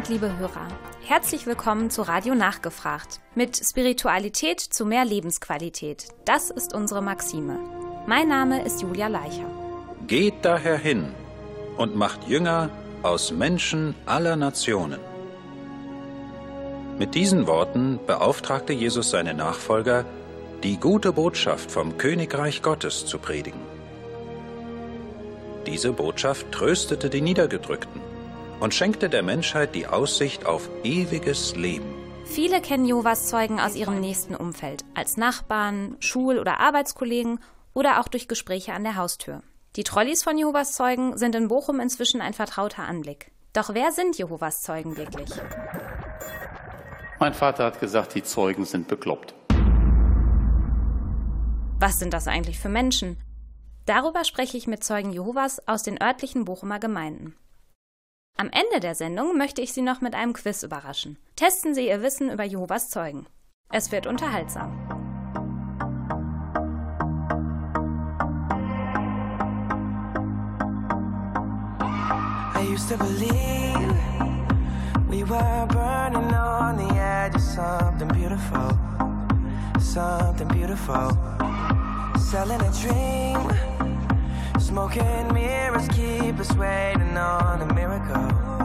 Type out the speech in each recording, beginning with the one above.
Abend, liebe Hörer. Herzlich willkommen zu Radio Nachgefragt. Mit Spiritualität zu mehr Lebensqualität. Das ist unsere Maxime. Mein Name ist Julia Leicher. Geht daher hin und macht Jünger aus Menschen aller Nationen. Mit diesen Worten beauftragte Jesus seine Nachfolger, die gute Botschaft vom Königreich Gottes zu predigen. Diese Botschaft tröstete die Niedergedrückten und schenkte der Menschheit die Aussicht auf ewiges Leben. Viele kennen Jehovas Zeugen aus ihrem nächsten Umfeld, als Nachbarn, Schul- oder Arbeitskollegen oder auch durch Gespräche an der Haustür. Die Trolleys von Jehovas Zeugen sind in Bochum inzwischen ein vertrauter Anblick. Doch wer sind Jehovas Zeugen wirklich? Mein Vater hat gesagt, die Zeugen sind bekloppt. Was sind das eigentlich für Menschen? Darüber spreche ich mit Zeugen Jehovas aus den örtlichen Bochumer Gemeinden. Am Ende der Sendung möchte ich Sie noch mit einem Quiz überraschen. Testen Sie Ihr Wissen über Jehovas Zeugen. Es wird unterhaltsam. I used to believe we were burning on the edge of something beautiful, something beautiful. Selling a dream Smoking mirrors keep us waiting on a miracle,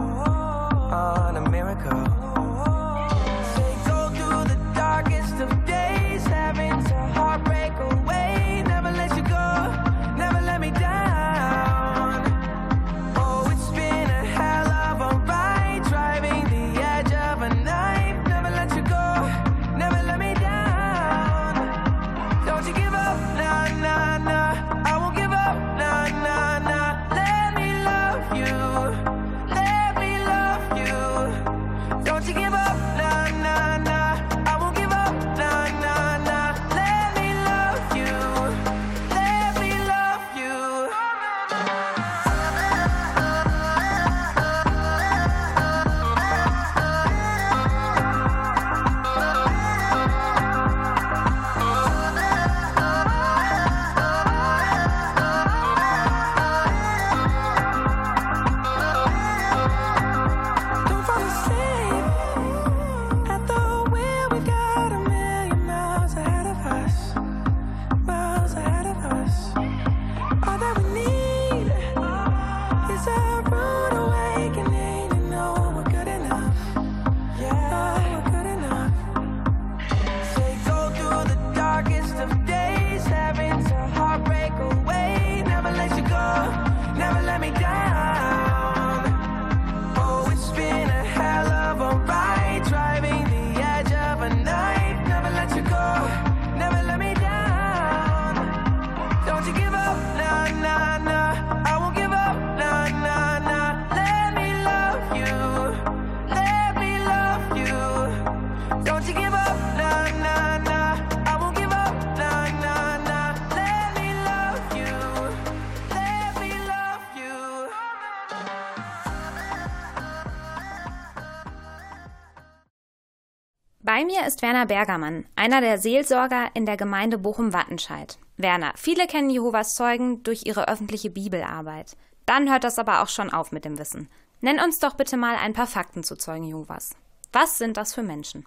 mir ist Werner Bergermann, einer der Seelsorger in der Gemeinde Bochum-Wattenscheid. Werner, viele kennen Jehovas Zeugen durch ihre öffentliche Bibelarbeit. Dann hört das aber auch schon auf mit dem Wissen. Nenn uns doch bitte mal ein paar Fakten zu Zeugen Jehovas. Was sind das für Menschen?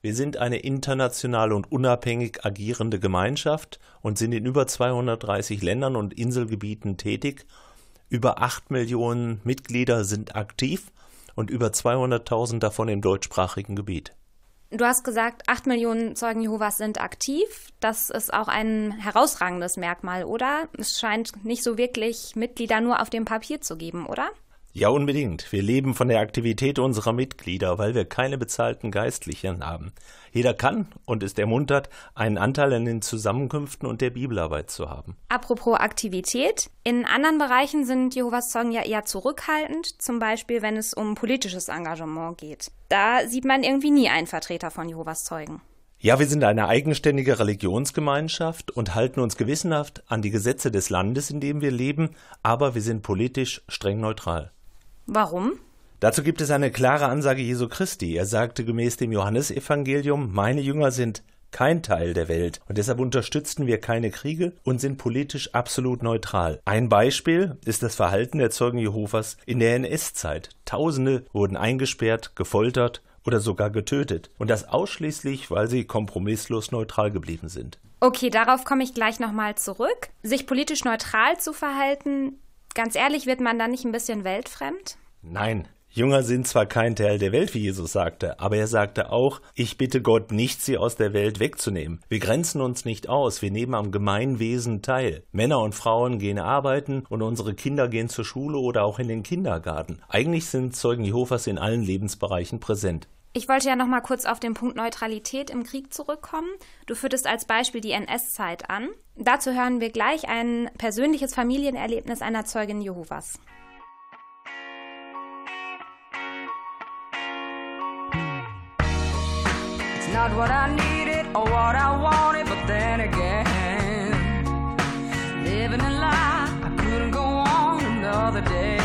Wir sind eine international und unabhängig agierende Gemeinschaft und sind in über 230 Ländern und Inselgebieten tätig. Über 8 Millionen Mitglieder sind aktiv und über 200.000 davon im deutschsprachigen Gebiet. Du hast gesagt, acht Millionen Zeugen Jehovas sind aktiv. Das ist auch ein herausragendes Merkmal, oder? Es scheint nicht so wirklich Mitglieder nur auf dem Papier zu geben, oder? Ja, unbedingt. Wir leben von der Aktivität unserer Mitglieder, weil wir keine bezahlten Geistlichen haben. Jeder kann und ist ermuntert, einen Anteil an den Zusammenkünften und der Bibelarbeit zu haben. Apropos Aktivität. In anderen Bereichen sind Jehovas Zeugen ja eher zurückhaltend, zum Beispiel wenn es um politisches Engagement geht. Da sieht man irgendwie nie einen Vertreter von Jehovas Zeugen. Ja, wir sind eine eigenständige Religionsgemeinschaft und halten uns gewissenhaft an die Gesetze des Landes, in dem wir leben, aber wir sind politisch streng neutral. Warum? Dazu gibt es eine klare Ansage Jesu Christi. Er sagte gemäß dem Johannesevangelium, meine Jünger sind kein Teil der Welt und deshalb unterstützen wir keine Kriege und sind politisch absolut neutral. Ein Beispiel ist das Verhalten der Zeugen Jehovas in der NS-Zeit. Tausende wurden eingesperrt, gefoltert oder sogar getötet. Und das ausschließlich, weil sie kompromisslos neutral geblieben sind. Okay, darauf komme ich gleich nochmal zurück. Sich politisch neutral zu verhalten, ganz ehrlich, wird man da nicht ein bisschen weltfremd? Nein, Jünger sind zwar kein Teil der Welt, wie Jesus sagte, aber er sagte auch, ich bitte Gott nicht, sie aus der Welt wegzunehmen. Wir grenzen uns nicht aus, wir nehmen am Gemeinwesen teil. Männer und Frauen gehen arbeiten und unsere Kinder gehen zur Schule oder auch in den Kindergarten. Eigentlich sind Zeugen Jehovas in allen Lebensbereichen präsent. Ich wollte ja noch mal kurz auf den Punkt Neutralität im Krieg zurückkommen. Du führtest als Beispiel die NS-Zeit an. Dazu hören wir gleich ein persönliches Familienerlebnis einer Zeugin Jehovas. not what I needed or what I wanted, but then again, living a lie, I couldn't go on another day.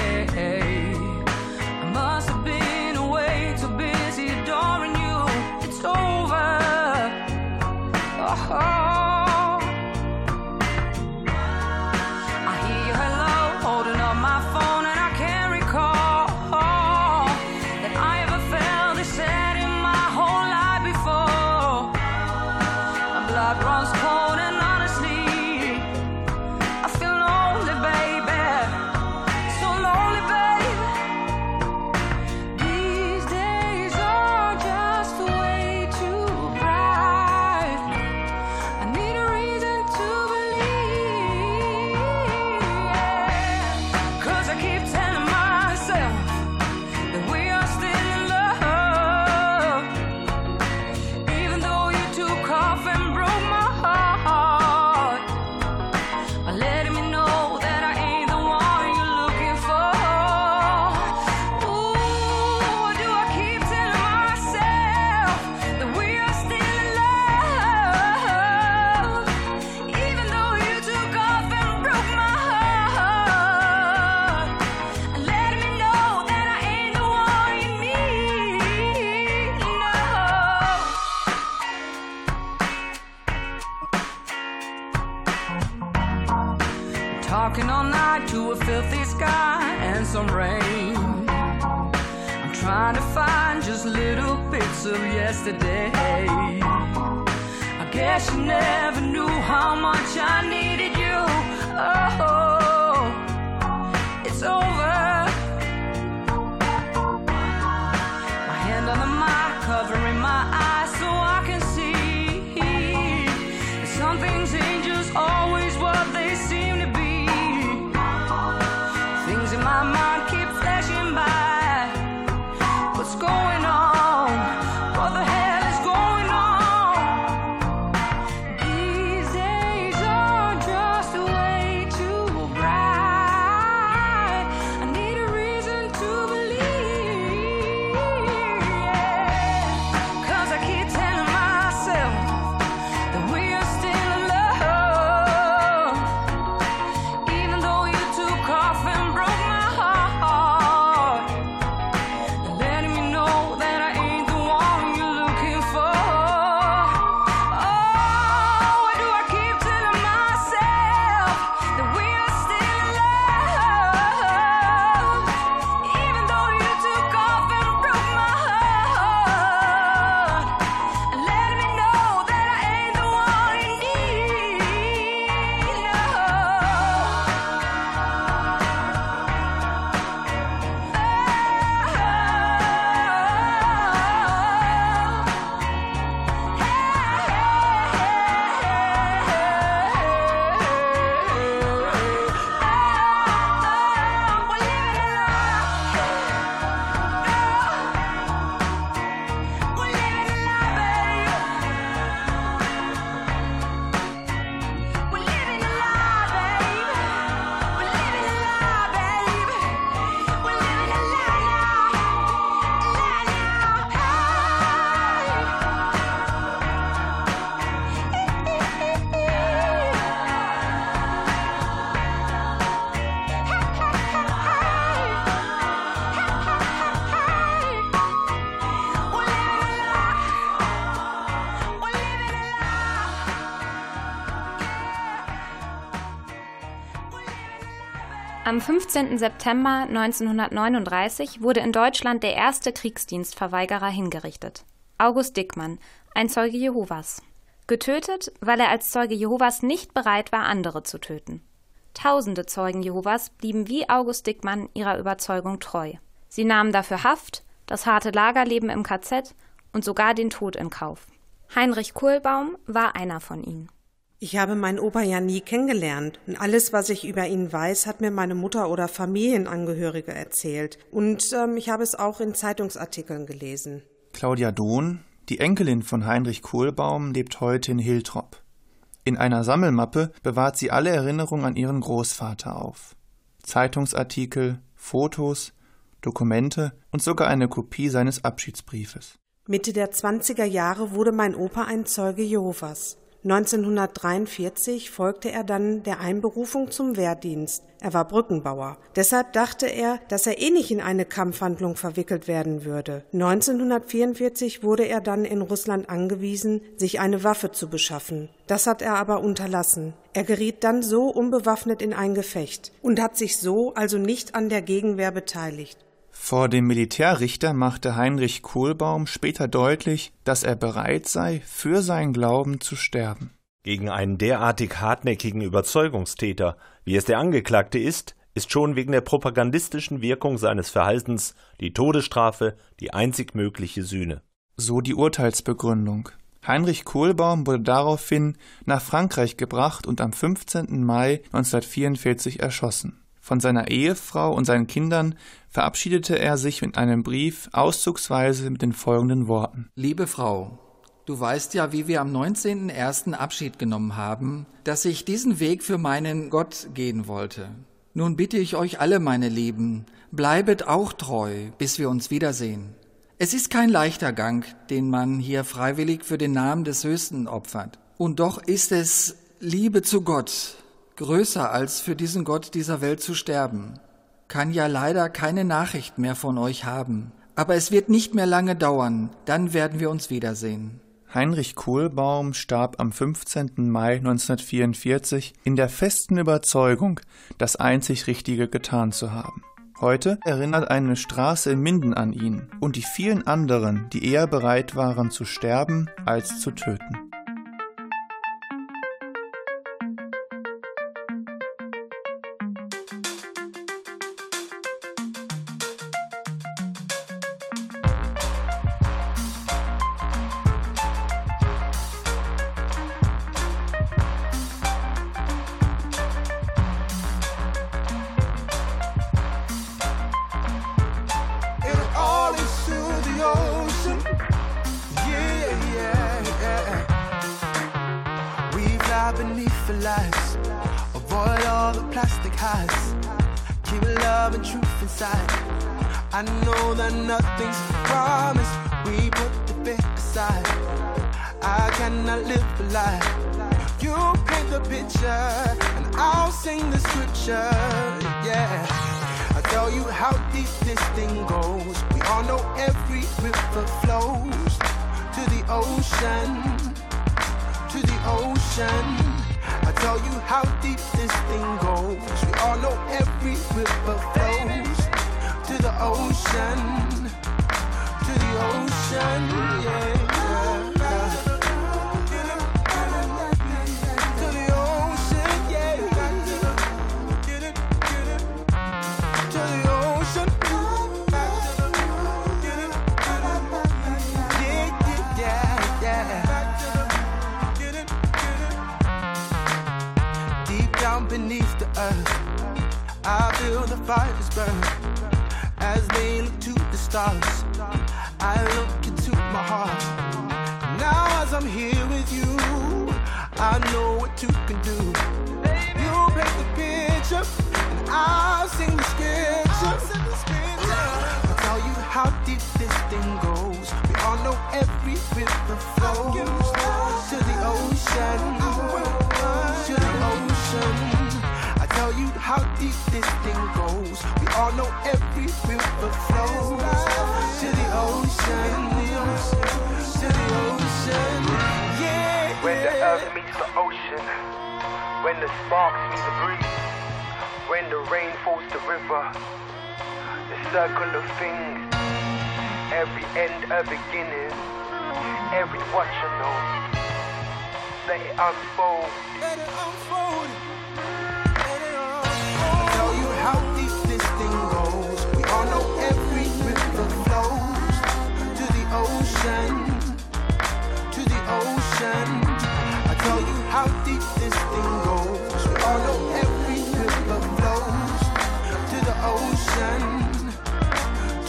Am 15. September 1939 wurde in Deutschland der erste Kriegsdienstverweigerer hingerichtet. August Dickmann, ein Zeuge Jehovas. Getötet, weil er als Zeuge Jehovas nicht bereit war, andere zu töten. Tausende Zeugen Jehovas blieben wie August Dickmann ihrer Überzeugung treu. Sie nahmen dafür Haft, das harte Lagerleben im KZ und sogar den Tod in Kauf. Heinrich Kohlbaum war einer von ihnen. Ich habe meinen Opa ja nie kennengelernt und alles, was ich über ihn weiß, hat mir meine Mutter oder Familienangehörige erzählt. Und ähm, ich habe es auch in Zeitungsartikeln gelesen. Claudia Dohn, die Enkelin von Heinrich Kohlbaum, lebt heute in Hiltrop. In einer Sammelmappe bewahrt sie alle Erinnerungen an ihren Großvater auf. Zeitungsartikel, Fotos, Dokumente und sogar eine Kopie seines Abschiedsbriefes. Mitte der 20er Jahre wurde mein Opa ein Zeuge Jehovas. 1943 folgte er dann der Einberufung zum Wehrdienst. Er war Brückenbauer. Deshalb dachte er, dass er eh nicht in eine Kampfhandlung verwickelt werden würde. 1944 wurde er dann in Russland angewiesen, sich eine Waffe zu beschaffen. Das hat er aber unterlassen. Er geriet dann so unbewaffnet in ein Gefecht und hat sich so also nicht an der Gegenwehr beteiligt. Vor dem Militärrichter machte Heinrich Kohlbaum später deutlich, dass er bereit sei, für seinen Glauben zu sterben. Gegen einen derartig hartnäckigen Überzeugungstäter, wie es der Angeklagte ist, ist schon wegen der propagandistischen Wirkung seines Verhaltens die Todesstrafe die einzig mögliche Sühne. So die Urteilsbegründung. Heinrich Kohlbaum wurde daraufhin nach Frankreich gebracht und am 15. Mai 1944 erschossen. Von seiner Ehefrau und seinen Kindern verabschiedete er sich mit einem Brief auszugsweise mit den folgenden Worten. Liebe Frau, du weißt ja, wie wir am 19.01. Abschied genommen haben, dass ich diesen Weg für meinen Gott gehen wollte. Nun bitte ich euch alle, meine Lieben, bleibet auch treu, bis wir uns wiedersehen. Es ist kein leichter Gang, den man hier freiwillig für den Namen des Höchsten opfert. Und doch ist es Liebe zu Gott, größer als für diesen Gott dieser Welt zu sterben. Kann ja leider keine Nachricht mehr von euch haben. Aber es wird nicht mehr lange dauern, dann werden wir uns wiedersehen. Heinrich Kohlbaum starb am 15. Mai 1944 in der festen Überzeugung, das einzig Richtige getan zu haben. Heute erinnert eine Straße in Minden an ihn und die vielen anderen, die eher bereit waren zu sterben als zu töten. every river flows to the ocean, to the ocean, yeah. turn as they look to the stars. I look into my heart. Now, as I'm here with you, I know what you can do. You paint the picture, and I'll sing the story. how deep this thing goes. We all know every river flows to the ocean, the ocean, to the ocean. Yeah. When the earth meets the ocean, when the sparks meet the breeze, when the rain falls the river, the circle of things. Every end a beginning, every what you know. Let it unfold. Let it unfold. Ocean, to the ocean. I tell you how deep this thing goes. We all know every river flows to the ocean,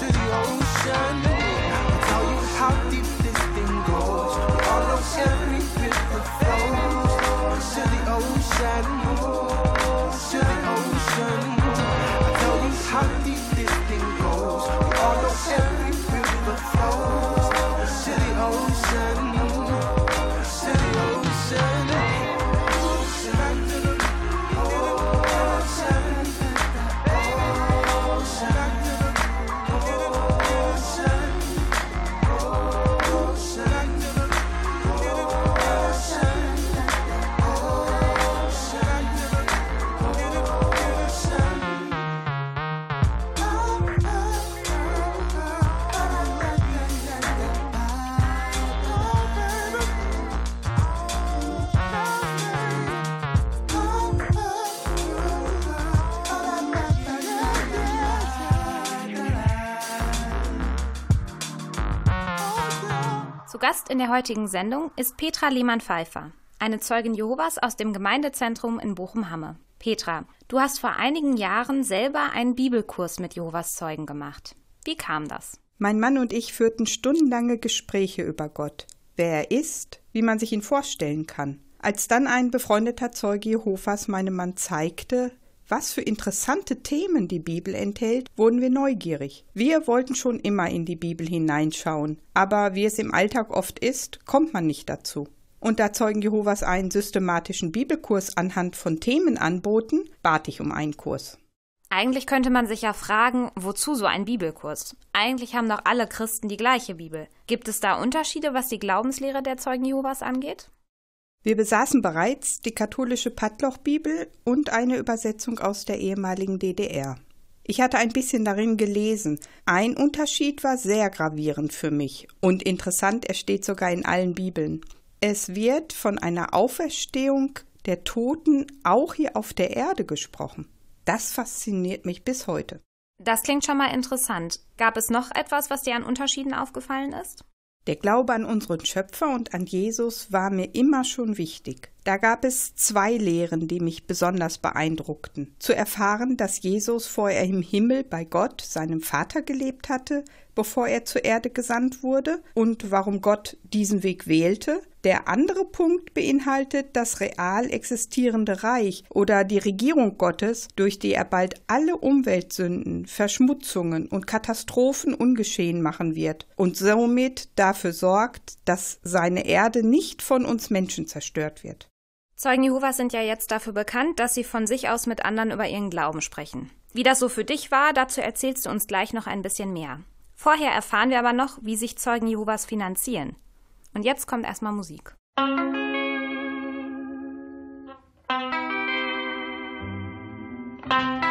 to the ocean. I tell you how deep this thing goes. We all know every river flows to the ocean, in der heutigen Sendung ist Petra Lehmann-Pfeiffer, eine Zeugin Jehovas aus dem Gemeindezentrum in Bochum-Hamme. Petra, du hast vor einigen Jahren selber einen Bibelkurs mit Jehovas Zeugen gemacht. Wie kam das? Mein Mann und ich führten stundenlange Gespräche über Gott, wer er ist, wie man sich ihn vorstellen kann. Als dann ein befreundeter Zeuge Jehovas meinem Mann zeigte, was für interessante Themen die Bibel enthält, wurden wir neugierig. Wir wollten schon immer in die Bibel hineinschauen, aber wie es im Alltag oft ist, kommt man nicht dazu. Und da Zeugen Jehovas einen systematischen Bibelkurs anhand von Themen anboten, bat ich um einen Kurs. Eigentlich könnte man sich ja fragen, wozu so ein Bibelkurs? Eigentlich haben doch alle Christen die gleiche Bibel. Gibt es da Unterschiede, was die Glaubenslehre der Zeugen Jehovas angeht? Wir besaßen bereits die katholische Pattloch-Bibel und eine Übersetzung aus der ehemaligen DDR. Ich hatte ein bisschen darin gelesen. Ein Unterschied war sehr gravierend für mich und interessant, er steht sogar in allen Bibeln. Es wird von einer Auferstehung der Toten auch hier auf der Erde gesprochen. Das fasziniert mich bis heute. Das klingt schon mal interessant. Gab es noch etwas, was dir an Unterschieden aufgefallen ist? Der Glaube an unseren Schöpfer und an Jesus war mir immer schon wichtig. Da gab es zwei Lehren, die mich besonders beeindruckten. Zu erfahren, dass Jesus vorher im Himmel bei Gott, seinem Vater, gelebt hatte, bevor er zur Erde gesandt wurde und warum Gott diesen Weg wählte. Der andere Punkt beinhaltet das real existierende Reich oder die Regierung Gottes, durch die er bald alle Umweltsünden, Verschmutzungen und Katastrophen ungeschehen machen wird und somit dafür sorgt, dass seine Erde nicht von uns Menschen zerstört wird. Zeugen Jehovas sind ja jetzt dafür bekannt, dass sie von sich aus mit anderen über ihren Glauben sprechen. Wie das so für dich war, dazu erzählst du uns gleich noch ein bisschen mehr. Vorher erfahren wir aber noch, wie sich Zeugen Jehovas finanzieren. Und jetzt kommt erstmal Musik. It's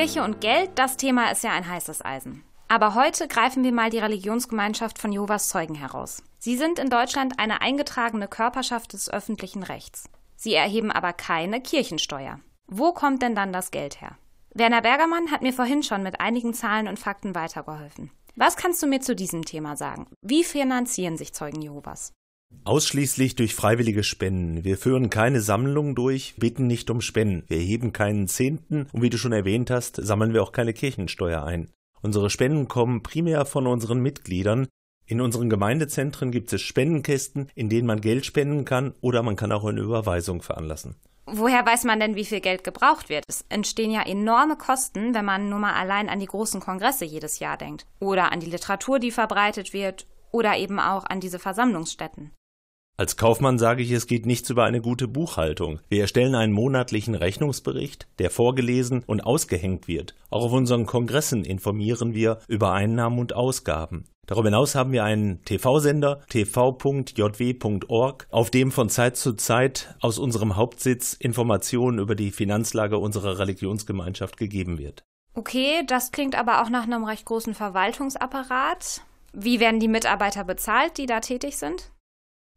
Kirche und Geld, das Thema ist ja ein heißes Eisen. Aber heute greifen wir mal die Religionsgemeinschaft von Jehovas Zeugen heraus. Sie sind in Deutschland eine eingetragene Körperschaft des öffentlichen Rechts. Sie erheben aber keine Kirchensteuer. Wo kommt denn dann das Geld her? Werner Bergermann hat mir vorhin schon mit einigen Zahlen und Fakten weitergeholfen. Was kannst du mir zu diesem Thema sagen? Wie finanzieren sich Zeugen Jehovas? Ausschließlich durch freiwillige Spenden. Wir führen keine Sammlung durch, bitten nicht um Spenden. Wir erheben keinen Zehnten und wie du schon erwähnt hast, sammeln wir auch keine Kirchensteuer ein. Unsere Spenden kommen primär von unseren Mitgliedern. In unseren Gemeindezentren gibt es Spendenkästen, in denen man Geld spenden kann oder man kann auch eine Überweisung veranlassen. Woher weiß man denn, wie viel Geld gebraucht wird? Es entstehen ja enorme Kosten, wenn man nur mal allein an die großen Kongresse jedes Jahr denkt. Oder an die Literatur, die verbreitet wird. Oder eben auch an diese Versammlungsstätten. Als Kaufmann sage ich, es geht nichts über eine gute Buchhaltung. Wir erstellen einen monatlichen Rechnungsbericht, der vorgelesen und ausgehängt wird. Auch auf unseren Kongressen informieren wir über Einnahmen und Ausgaben. Darüber hinaus haben wir einen TV-Sender tv.jw.org, auf dem von Zeit zu Zeit aus unserem Hauptsitz Informationen über die Finanzlage unserer Religionsgemeinschaft gegeben wird. Okay, das klingt aber auch nach einem recht großen Verwaltungsapparat. Wie werden die Mitarbeiter bezahlt, die da tätig sind?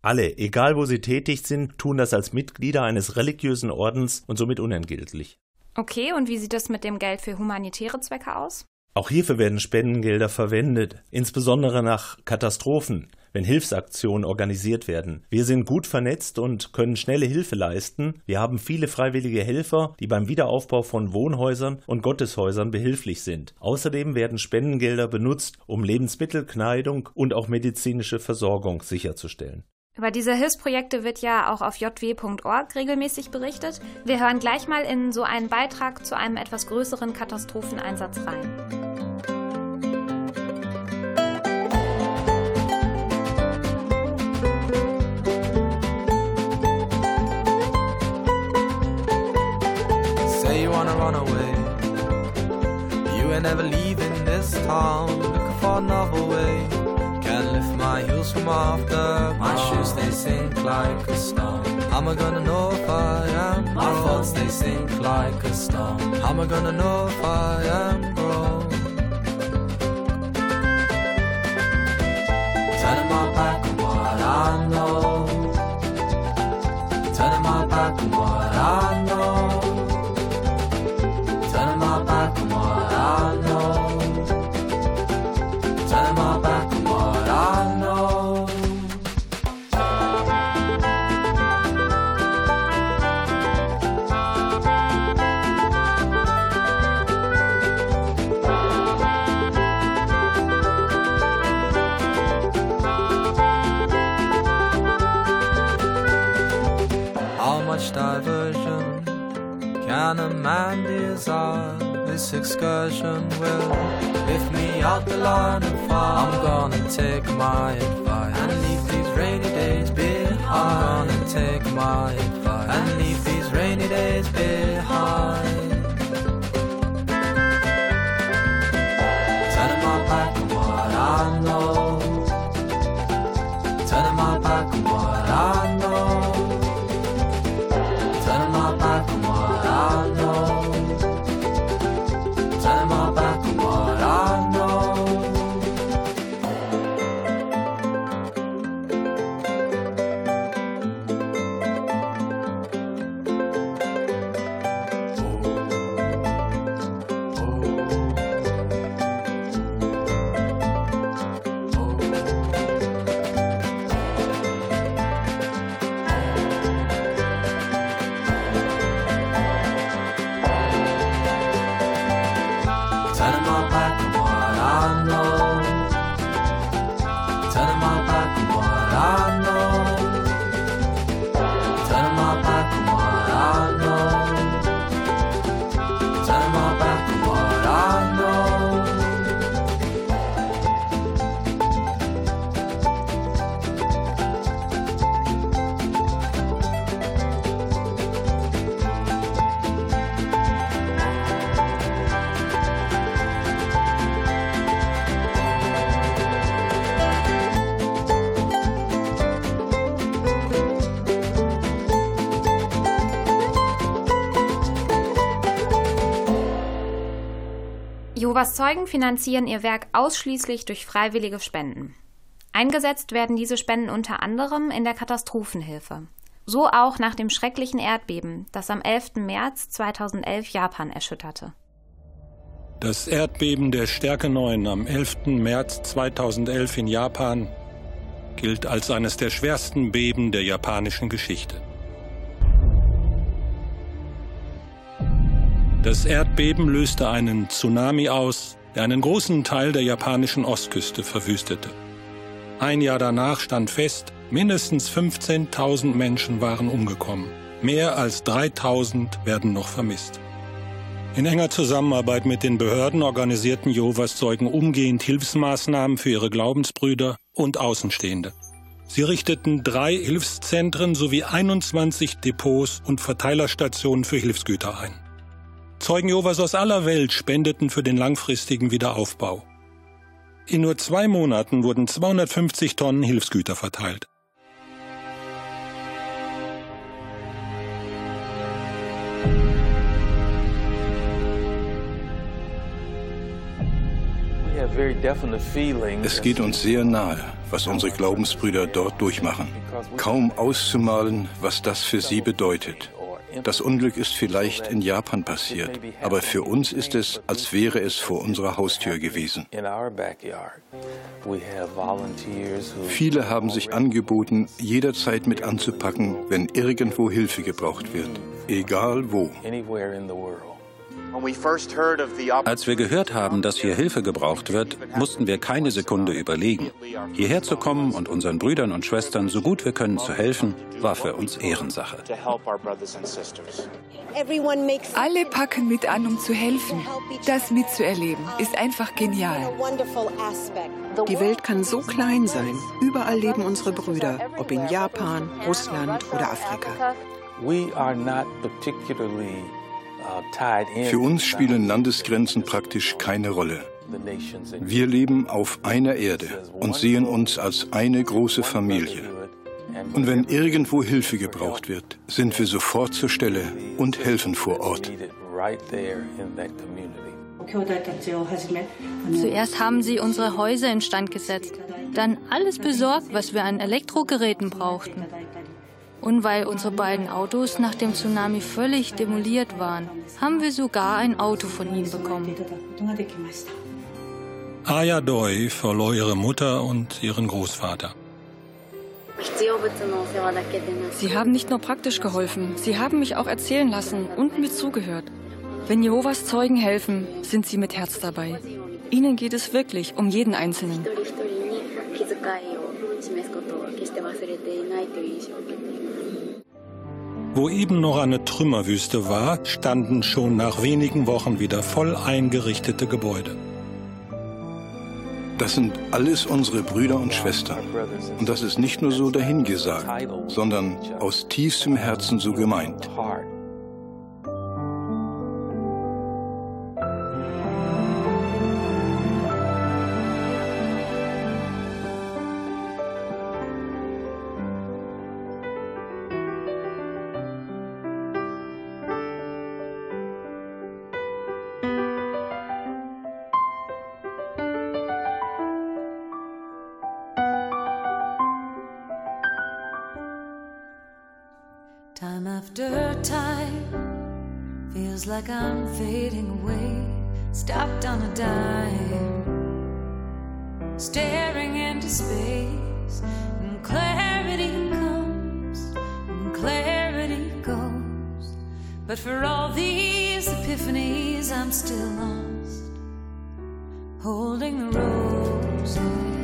Alle, egal wo sie tätig sind, tun das als Mitglieder eines religiösen Ordens und somit unentgeltlich. Okay, und wie sieht es mit dem Geld für humanitäre Zwecke aus? Auch hierfür werden Spendengelder verwendet, insbesondere nach Katastrophen, wenn Hilfsaktionen organisiert werden. Wir sind gut vernetzt und können schnelle Hilfe leisten. Wir haben viele freiwillige Helfer, die beim Wiederaufbau von Wohnhäusern und Gotteshäusern behilflich sind. Außerdem werden Spendengelder benutzt, um Lebensmittel, Kleidung und auch medizinische Versorgung sicherzustellen. Über diese Hilfsprojekte wird ja auch auf jw.org regelmäßig berichtet. Wir hören gleich mal in so einen Beitrag zu einem etwas größeren Katastropheneinsatz rein. Say you wanna run away. You ain't never leaving this town. Looking for another way. Can't lift my heels from the My like a stone. How am I gonna know if I am? My thoughts they sink like a stone. How am I gonna know if I am This excursion will lift me out the line of fire. I'm gonna take my advice and leave these rainy days behind. I'm gonna take my advice and leave these rainy days behind. Jehovas Zeugen finanzieren ihr Werk ausschließlich durch freiwillige Spenden. Eingesetzt werden diese Spenden unter anderem in der Katastrophenhilfe. So auch nach dem schrecklichen Erdbeben, das am 11. März 2011 Japan erschütterte. Das Erdbeben der Stärke 9 am 11. März 2011 in Japan gilt als eines der schwersten Beben der japanischen Geschichte. Das Erdbeben löste einen Tsunami aus, der einen großen Teil der japanischen Ostküste verwüstete. Ein Jahr danach stand fest, mindestens 15.000 Menschen waren umgekommen. Mehr als 3.000 werden noch vermisst. In enger Zusammenarbeit mit den Behörden organisierten Jehovas Zeugen umgehend Hilfsmaßnahmen für ihre Glaubensbrüder und Außenstehende. Sie richteten drei Hilfszentren sowie 21 Depots und Verteilerstationen für Hilfsgüter ein. Zeugen Jehovas aus aller Welt spendeten für den langfristigen Wiederaufbau. In nur zwei Monaten wurden 250 Tonnen Hilfsgüter verteilt. Es geht uns sehr nahe, was unsere Glaubensbrüder dort durchmachen. Kaum auszumalen, was das für sie bedeutet. Das Unglück ist vielleicht in Japan passiert, aber für uns ist es, als wäre es vor unserer Haustür gewesen. Viele haben sich angeboten, jederzeit mit anzupacken, wenn irgendwo Hilfe gebraucht wird, egal wo. Als wir gehört haben, dass hier Hilfe gebraucht wird, mussten wir keine Sekunde überlegen. Hierher zu kommen und unseren Brüdern und Schwestern so gut wir können zu helfen, war für uns Ehrensache. Alle packen mit an, um zu helfen. Das mitzuerleben ist einfach genial. Die Welt kann so klein sein. Überall leben unsere Brüder, ob in Japan, Russland oder Afrika. Für uns spielen Landesgrenzen praktisch keine Rolle. Wir leben auf einer Erde und sehen uns als eine große Familie. Und wenn irgendwo Hilfe gebraucht wird, sind wir sofort zur Stelle und helfen vor Ort. Zuerst haben sie unsere Häuser instand gesetzt, dann alles besorgt, was wir an Elektrogeräten brauchten. Und weil unsere beiden Autos nach dem Tsunami völlig demoliert waren, haben wir sogar ein Auto von ihnen bekommen. Aya Doi verlor ihre Mutter und ihren Großvater. Sie haben nicht nur praktisch geholfen, sie haben mich auch erzählen lassen und mir zugehört. Wenn Jehovas Zeugen helfen, sind sie mit Herz dabei. Ihnen geht es wirklich um jeden Einzelnen. Wo eben noch eine Trümmerwüste war, standen schon nach wenigen Wochen wieder voll eingerichtete Gebäude. Das sind alles unsere Brüder und Schwestern. Und das ist nicht nur so dahingesagt, sondern aus tiefstem Herzen so gemeint. Time feels like I'm fading away, stopped on a dime, staring into space, and clarity comes. And clarity goes. But for all these epiphanies, I'm still lost, holding the roses.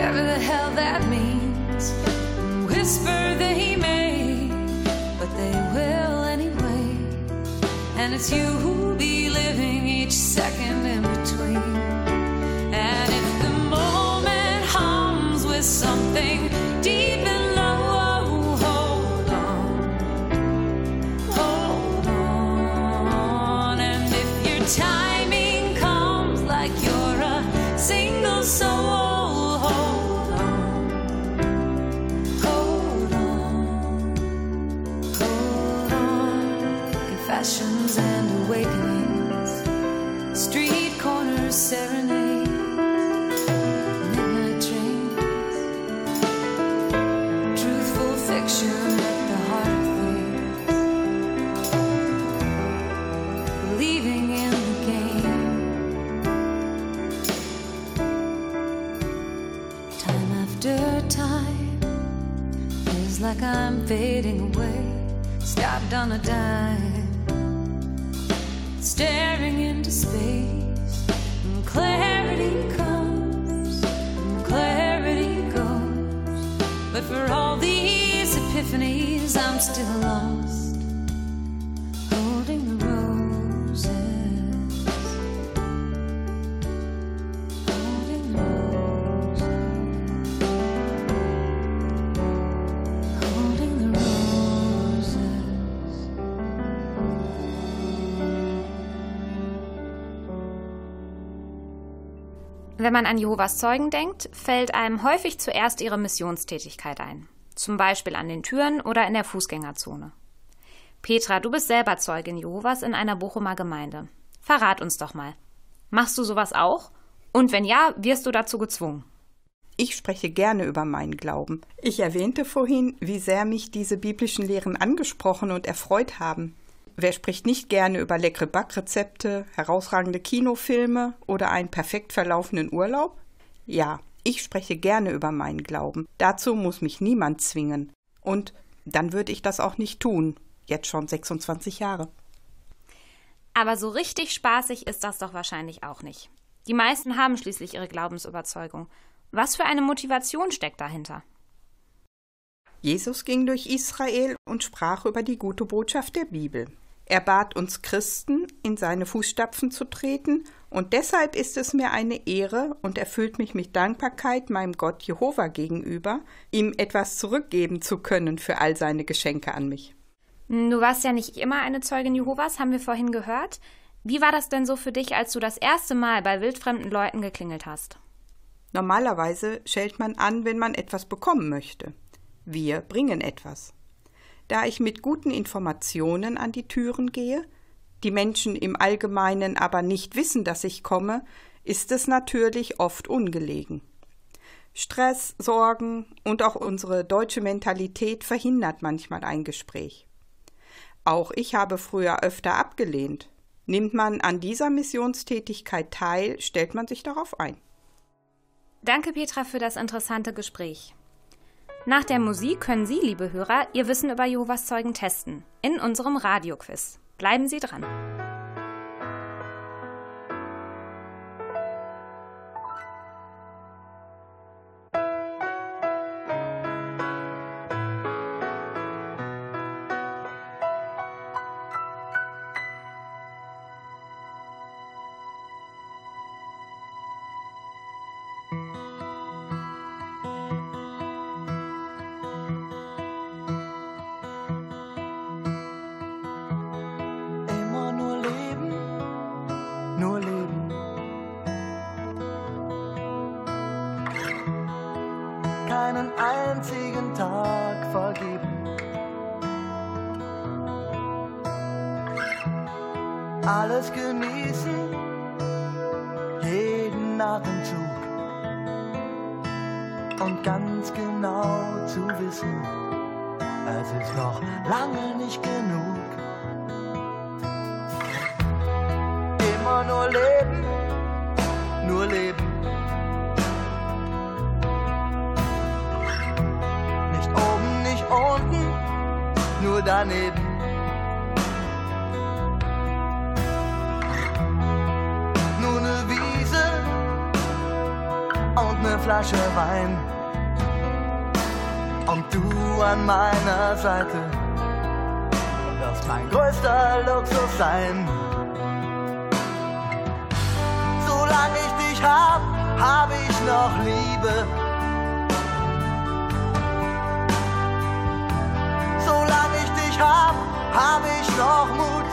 Whatever the hell that means. Whisper they may, but they will anyway. And it's you who'll be living each second in between. And if the moment hums with something fading away, stopped on a dime, staring into space. And clarity comes, and clarity goes. But for all these epiphanies, I'm still lost, Wenn man an Jehovas Zeugen denkt, fällt einem häufig zuerst ihre Missionstätigkeit ein. Zum Beispiel an den Türen oder in der Fußgängerzone. Petra, du bist selber Zeugin Jehovas in einer Bochumer Gemeinde. Verrat uns doch mal. Machst du sowas auch? Und wenn ja, wirst du dazu gezwungen? Ich spreche gerne über meinen Glauben. Ich erwähnte vorhin, wie sehr mich diese biblischen Lehren angesprochen und erfreut haben. Wer spricht nicht gerne über leckere Backrezepte, herausragende Kinofilme oder einen perfekt verlaufenden Urlaub? Ja, ich spreche gerne über meinen Glauben. Dazu muss mich niemand zwingen. Und dann würde ich das auch nicht tun. Jetzt schon 26 Jahre. Aber so richtig spaßig ist das doch wahrscheinlich auch nicht. Die meisten haben schließlich ihre Glaubensüberzeugung. Was für eine Motivation steckt dahinter? Jesus ging durch Israel und sprach über die gute Botschaft der Bibel. Er bat uns Christen, in seine Fußstapfen zu treten, und deshalb ist es mir eine Ehre und erfüllt mich mit Dankbarkeit meinem Gott Jehova gegenüber, ihm etwas zurückgeben zu können für all seine Geschenke an mich. Du warst ja nicht immer eine Zeugin Jehovas, haben wir vorhin gehört. Wie war das denn so für dich, als du das erste Mal bei wildfremden Leuten geklingelt hast? Normalerweise schellt man an, wenn man etwas bekommen möchte. Wir bringen etwas. Da ich mit guten Informationen an die Türen gehe, die Menschen im Allgemeinen aber nicht wissen, dass ich komme, ist es natürlich oft ungelegen. Stress, Sorgen und auch unsere deutsche Mentalität verhindert manchmal ein Gespräch. Auch ich habe früher öfter abgelehnt. Nimmt man an dieser Missionstätigkeit teil, stellt man sich darauf ein. Danke, Petra, für das interessante Gespräch. Nach der Musik können Sie, liebe Hörer, Ihr Wissen über Jehovas Zeugen testen. In unserem Radioquiz. Bleiben Sie dran. Noch Liebe. Solange ich dich hab, hab ich noch Mut.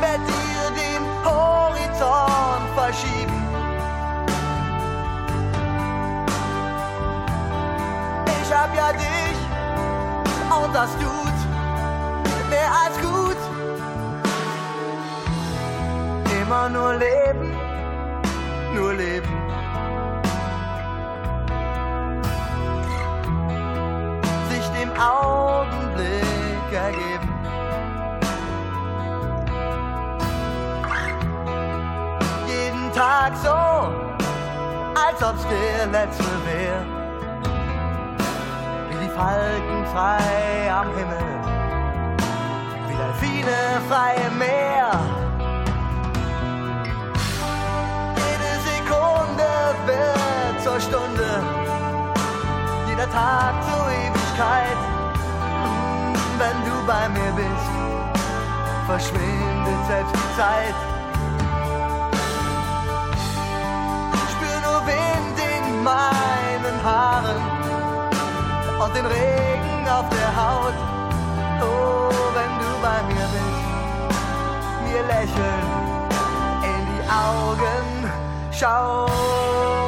Werd dir den Horizont verschieben. Ich hab ja dich und das tut Immer nur leben, nur leben. Sich dem Augenblick ergeben. Jeden Tag so, als ob's der letzte wäre wie die Falken frei am Himmel, wie Delfine frei im Meer. Wird zur Stunde, jeder Tag zur Ewigkeit. Wenn du bei mir bist, verschwindet selbst die Zeit. Spür nur Wind in meinen Haaren und den Regen auf der Haut. Oh, wenn du bei mir bist, mir lächeln in die Augen 笑。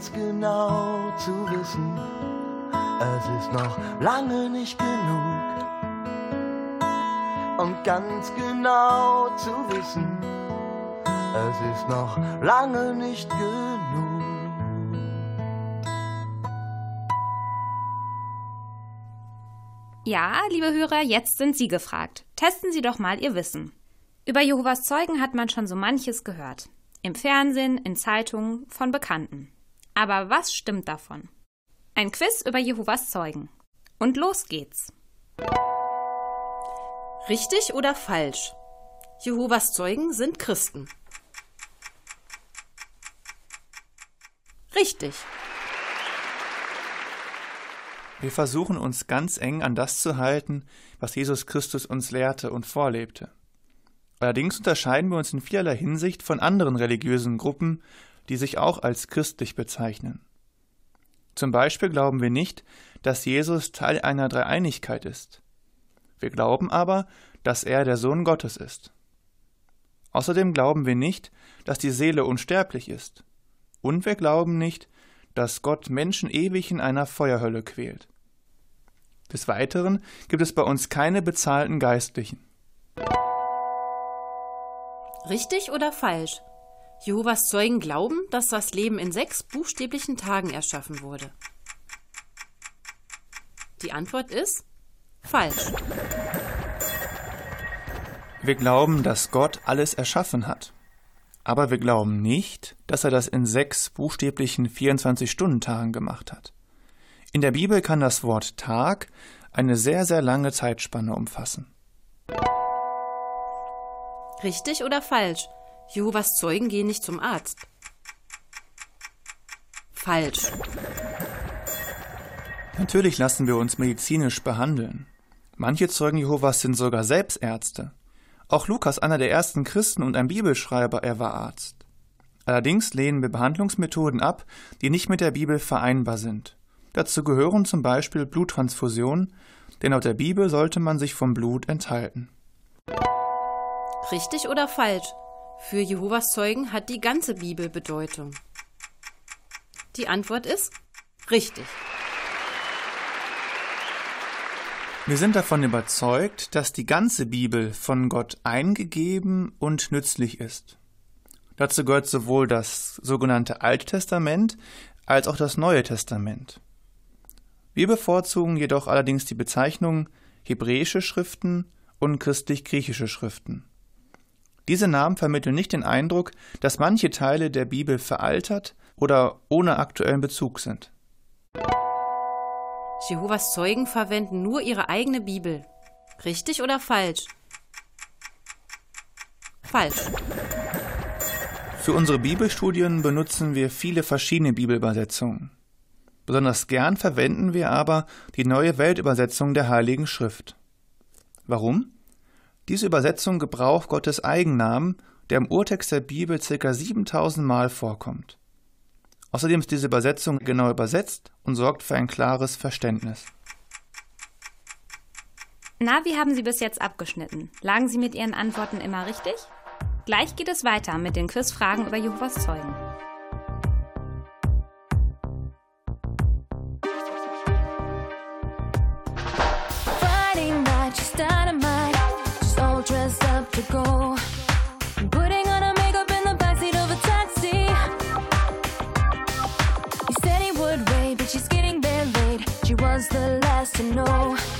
Ganz genau zu wissen, es ist noch lange nicht genug. Und ganz genau zu wissen, es ist noch lange nicht genug. Ja, liebe Hörer, jetzt sind Sie gefragt. Testen Sie doch mal Ihr Wissen. Über Jehovas Zeugen hat man schon so manches gehört. Im Fernsehen, in Zeitungen, von Bekannten. Aber was stimmt davon? Ein Quiz über Jehovas Zeugen. Und los geht's. Richtig oder falsch? Jehovas Zeugen sind Christen. Richtig. Wir versuchen uns ganz eng an das zu halten, was Jesus Christus uns lehrte und vorlebte. Allerdings unterscheiden wir uns in vielerlei Hinsicht von anderen religiösen Gruppen, die sich auch als christlich bezeichnen. Zum Beispiel glauben wir nicht, dass Jesus Teil einer Dreieinigkeit ist. Wir glauben aber, dass er der Sohn Gottes ist. Außerdem glauben wir nicht, dass die Seele unsterblich ist. Und wir glauben nicht, dass Gott Menschen ewig in einer Feuerhölle quält. Des Weiteren gibt es bei uns keine bezahlten Geistlichen. Richtig oder falsch? Jehovas Zeugen glauben, dass das Leben in sechs buchstäblichen Tagen erschaffen wurde. Die Antwort ist falsch. Wir glauben, dass Gott alles erschaffen hat. Aber wir glauben nicht, dass er das in sechs buchstäblichen 24-Stunden-Tagen gemacht hat. In der Bibel kann das Wort Tag eine sehr, sehr lange Zeitspanne umfassen. Richtig oder falsch? Jehovas Zeugen gehen nicht zum Arzt. Falsch. Natürlich lassen wir uns medizinisch behandeln. Manche Zeugen Jehovas sind sogar selbst Ärzte. Auch Lukas, einer der ersten Christen und ein Bibelschreiber, er war Arzt. Allerdings lehnen wir Behandlungsmethoden ab, die nicht mit der Bibel vereinbar sind. Dazu gehören zum Beispiel Bluttransfusionen, denn laut der Bibel sollte man sich vom Blut enthalten. Richtig oder falsch? Für Jehovas Zeugen hat die ganze Bibel Bedeutung. Die Antwort ist richtig. Wir sind davon überzeugt, dass die ganze Bibel von Gott eingegeben und nützlich ist. Dazu gehört sowohl das sogenannte Alte Testament als auch das Neue Testament. Wir bevorzugen jedoch allerdings die Bezeichnung hebräische Schriften und christlich-griechische Schriften. Diese Namen vermitteln nicht den Eindruck, dass manche Teile der Bibel veraltert oder ohne aktuellen Bezug sind. Jehovas Zeugen verwenden nur ihre eigene Bibel. Richtig oder falsch? Falsch. Für unsere Bibelstudien benutzen wir viele verschiedene Bibelübersetzungen. Besonders gern verwenden wir aber die neue Weltübersetzung der Heiligen Schrift. Warum? Diese Übersetzung gebraucht Gottes Eigennamen, der im Urtext der Bibel ca. 7000 Mal vorkommt. Außerdem ist diese Übersetzung genau übersetzt und sorgt für ein klares Verständnis. Na, wie haben Sie bis jetzt abgeschnitten? Lagen Sie mit Ihren Antworten immer richtig? Gleich geht es weiter mit den Quizfragen über Jehovas Zeugen. To know.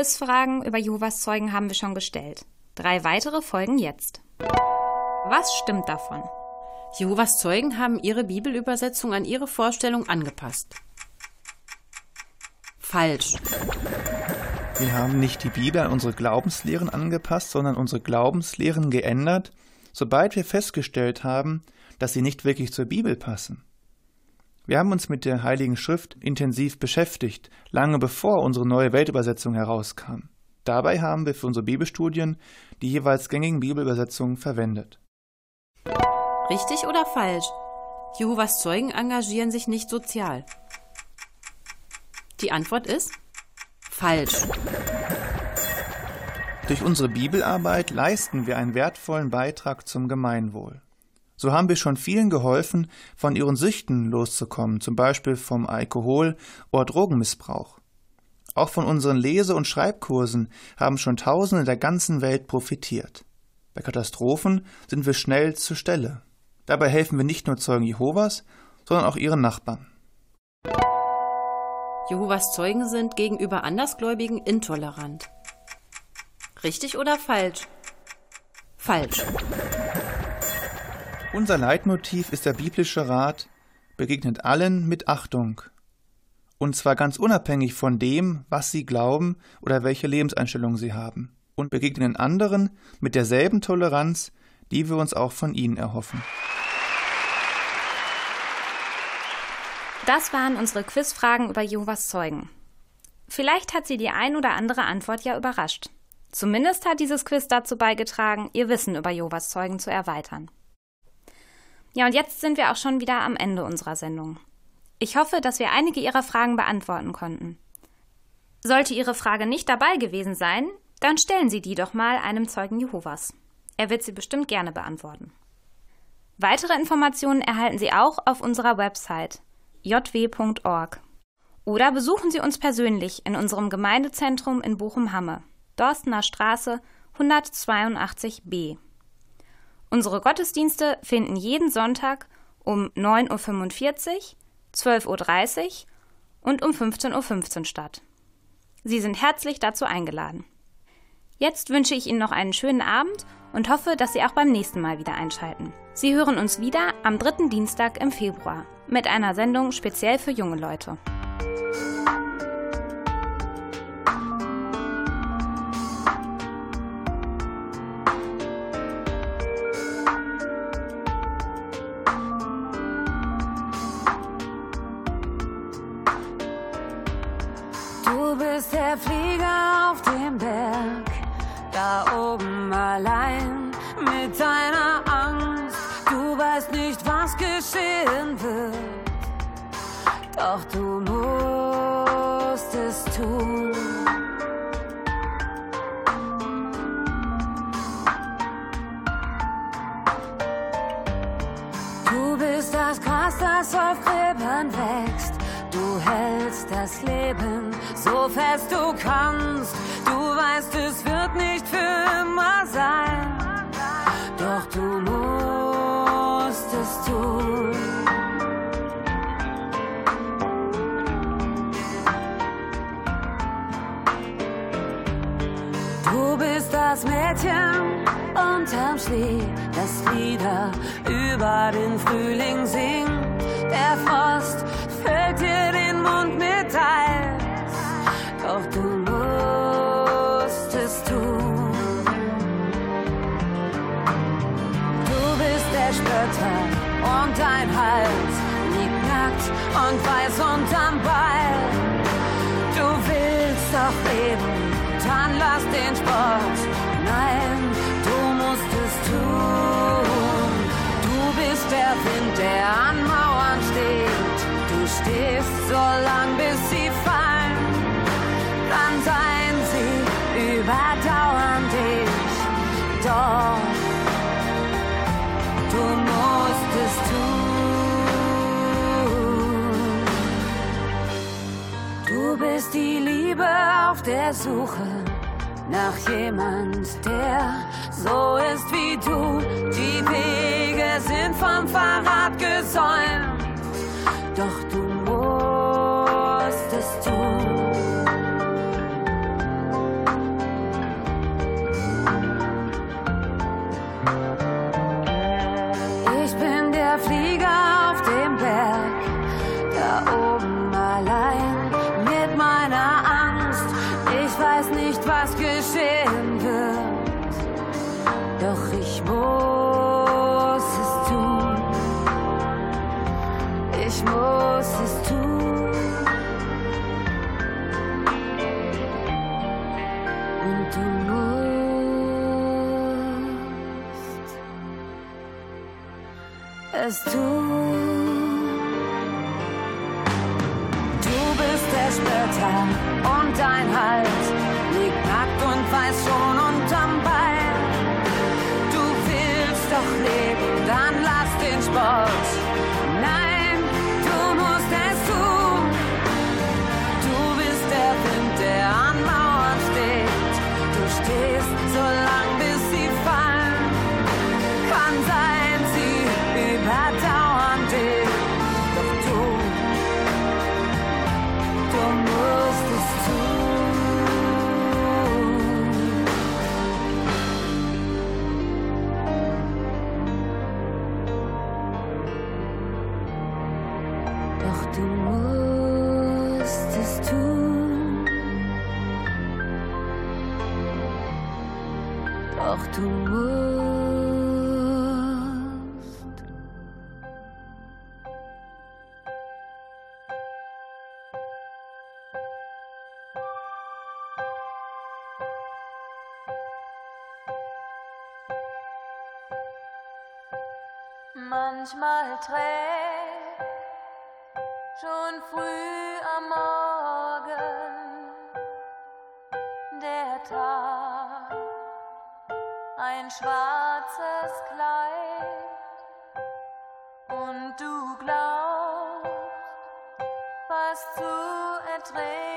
Quizfragen über Jehovas Zeugen haben wir schon gestellt. Drei weitere folgen jetzt. Was stimmt davon? Jehovas Zeugen haben ihre Bibelübersetzung an ihre Vorstellung angepasst. Falsch. Wir haben nicht die Bibel an unsere Glaubenslehren angepasst, sondern unsere Glaubenslehren geändert, sobald wir festgestellt haben, dass sie nicht wirklich zur Bibel passen. Wir haben uns mit der Heiligen Schrift intensiv beschäftigt, lange bevor unsere neue Weltübersetzung herauskam. Dabei haben wir für unsere Bibelstudien die jeweils gängigen Bibelübersetzungen verwendet. Richtig oder falsch? Jehovas Zeugen engagieren sich nicht sozial. Die Antwort ist falsch. Durch unsere Bibelarbeit leisten wir einen wertvollen Beitrag zum Gemeinwohl. So haben wir schon vielen geholfen, von ihren Süchten loszukommen, zum Beispiel vom Alkohol- oder Drogenmissbrauch. Auch von unseren Lese- und Schreibkursen haben schon Tausende der ganzen Welt profitiert. Bei Katastrophen sind wir schnell zur Stelle. Dabei helfen wir nicht nur Zeugen Jehovas, sondern auch ihren Nachbarn. Jehovas Zeugen sind gegenüber Andersgläubigen intolerant. Richtig oder falsch? Falsch. Unser Leitmotiv ist der biblische Rat, begegnet allen mit Achtung. Und zwar ganz unabhängig von dem, was sie glauben oder welche Lebenseinstellung sie haben. Und begegnen anderen mit derselben Toleranz, die wir uns auch von ihnen erhoffen. Das waren unsere Quizfragen über Jehovas Zeugen. Vielleicht hat Sie die ein oder andere Antwort ja überrascht. Zumindest hat dieses Quiz dazu beigetragen, Ihr Wissen über Jehovas Zeugen zu erweitern. Ja, und jetzt sind wir auch schon wieder am Ende unserer Sendung. Ich hoffe, dass wir einige Ihrer Fragen beantworten konnten. Sollte Ihre Frage nicht dabei gewesen sein, dann stellen Sie die doch mal einem Zeugen Jehovas. Er wird sie bestimmt gerne beantworten. Weitere Informationen erhalten Sie auch auf unserer Website jw.org. Oder besuchen Sie uns persönlich in unserem Gemeindezentrum in Bochum-Hamme, Dorstener Straße 182b. Unsere Gottesdienste finden jeden Sonntag um 9.45 Uhr, 12.30 Uhr und um 15.15 Uhr statt. Sie sind herzlich dazu eingeladen. Jetzt wünsche ich Ihnen noch einen schönen Abend und hoffe, dass Sie auch beim nächsten Mal wieder einschalten. Sie hören uns wieder am dritten Dienstag im Februar mit einer Sendung speziell für junge Leute. Du bist der Flieger auf dem Berg, da oben allein mit deiner Angst. Du weißt nicht, was geschehen wird, doch du musst es tun. Du bist das Gras, das auf Gräbern wächst. Hältst das Leben so fest du kannst. Du weißt, es wird nicht für immer sein. Doch du musst es tun. Du bist das Mädchen unterm Schnee, das wieder über den Frühling singt. Der Frost füllt dir und weiß unterm Ball. Du willst doch leben, dann lass den Sport. Nein, du musst es tun. Du bist der Wind, der an Mauern steht. Du stehst so lang, bis sie Du bist die Liebe auf der Suche nach jemand, der so ist wie du. Die Wege sind vom Fahrrad gesäumt, doch du eras tú. manchmal trägt, schon früh am Morgen der Tag, ein schwarzes Kleid und du glaubst, was zu erträgen.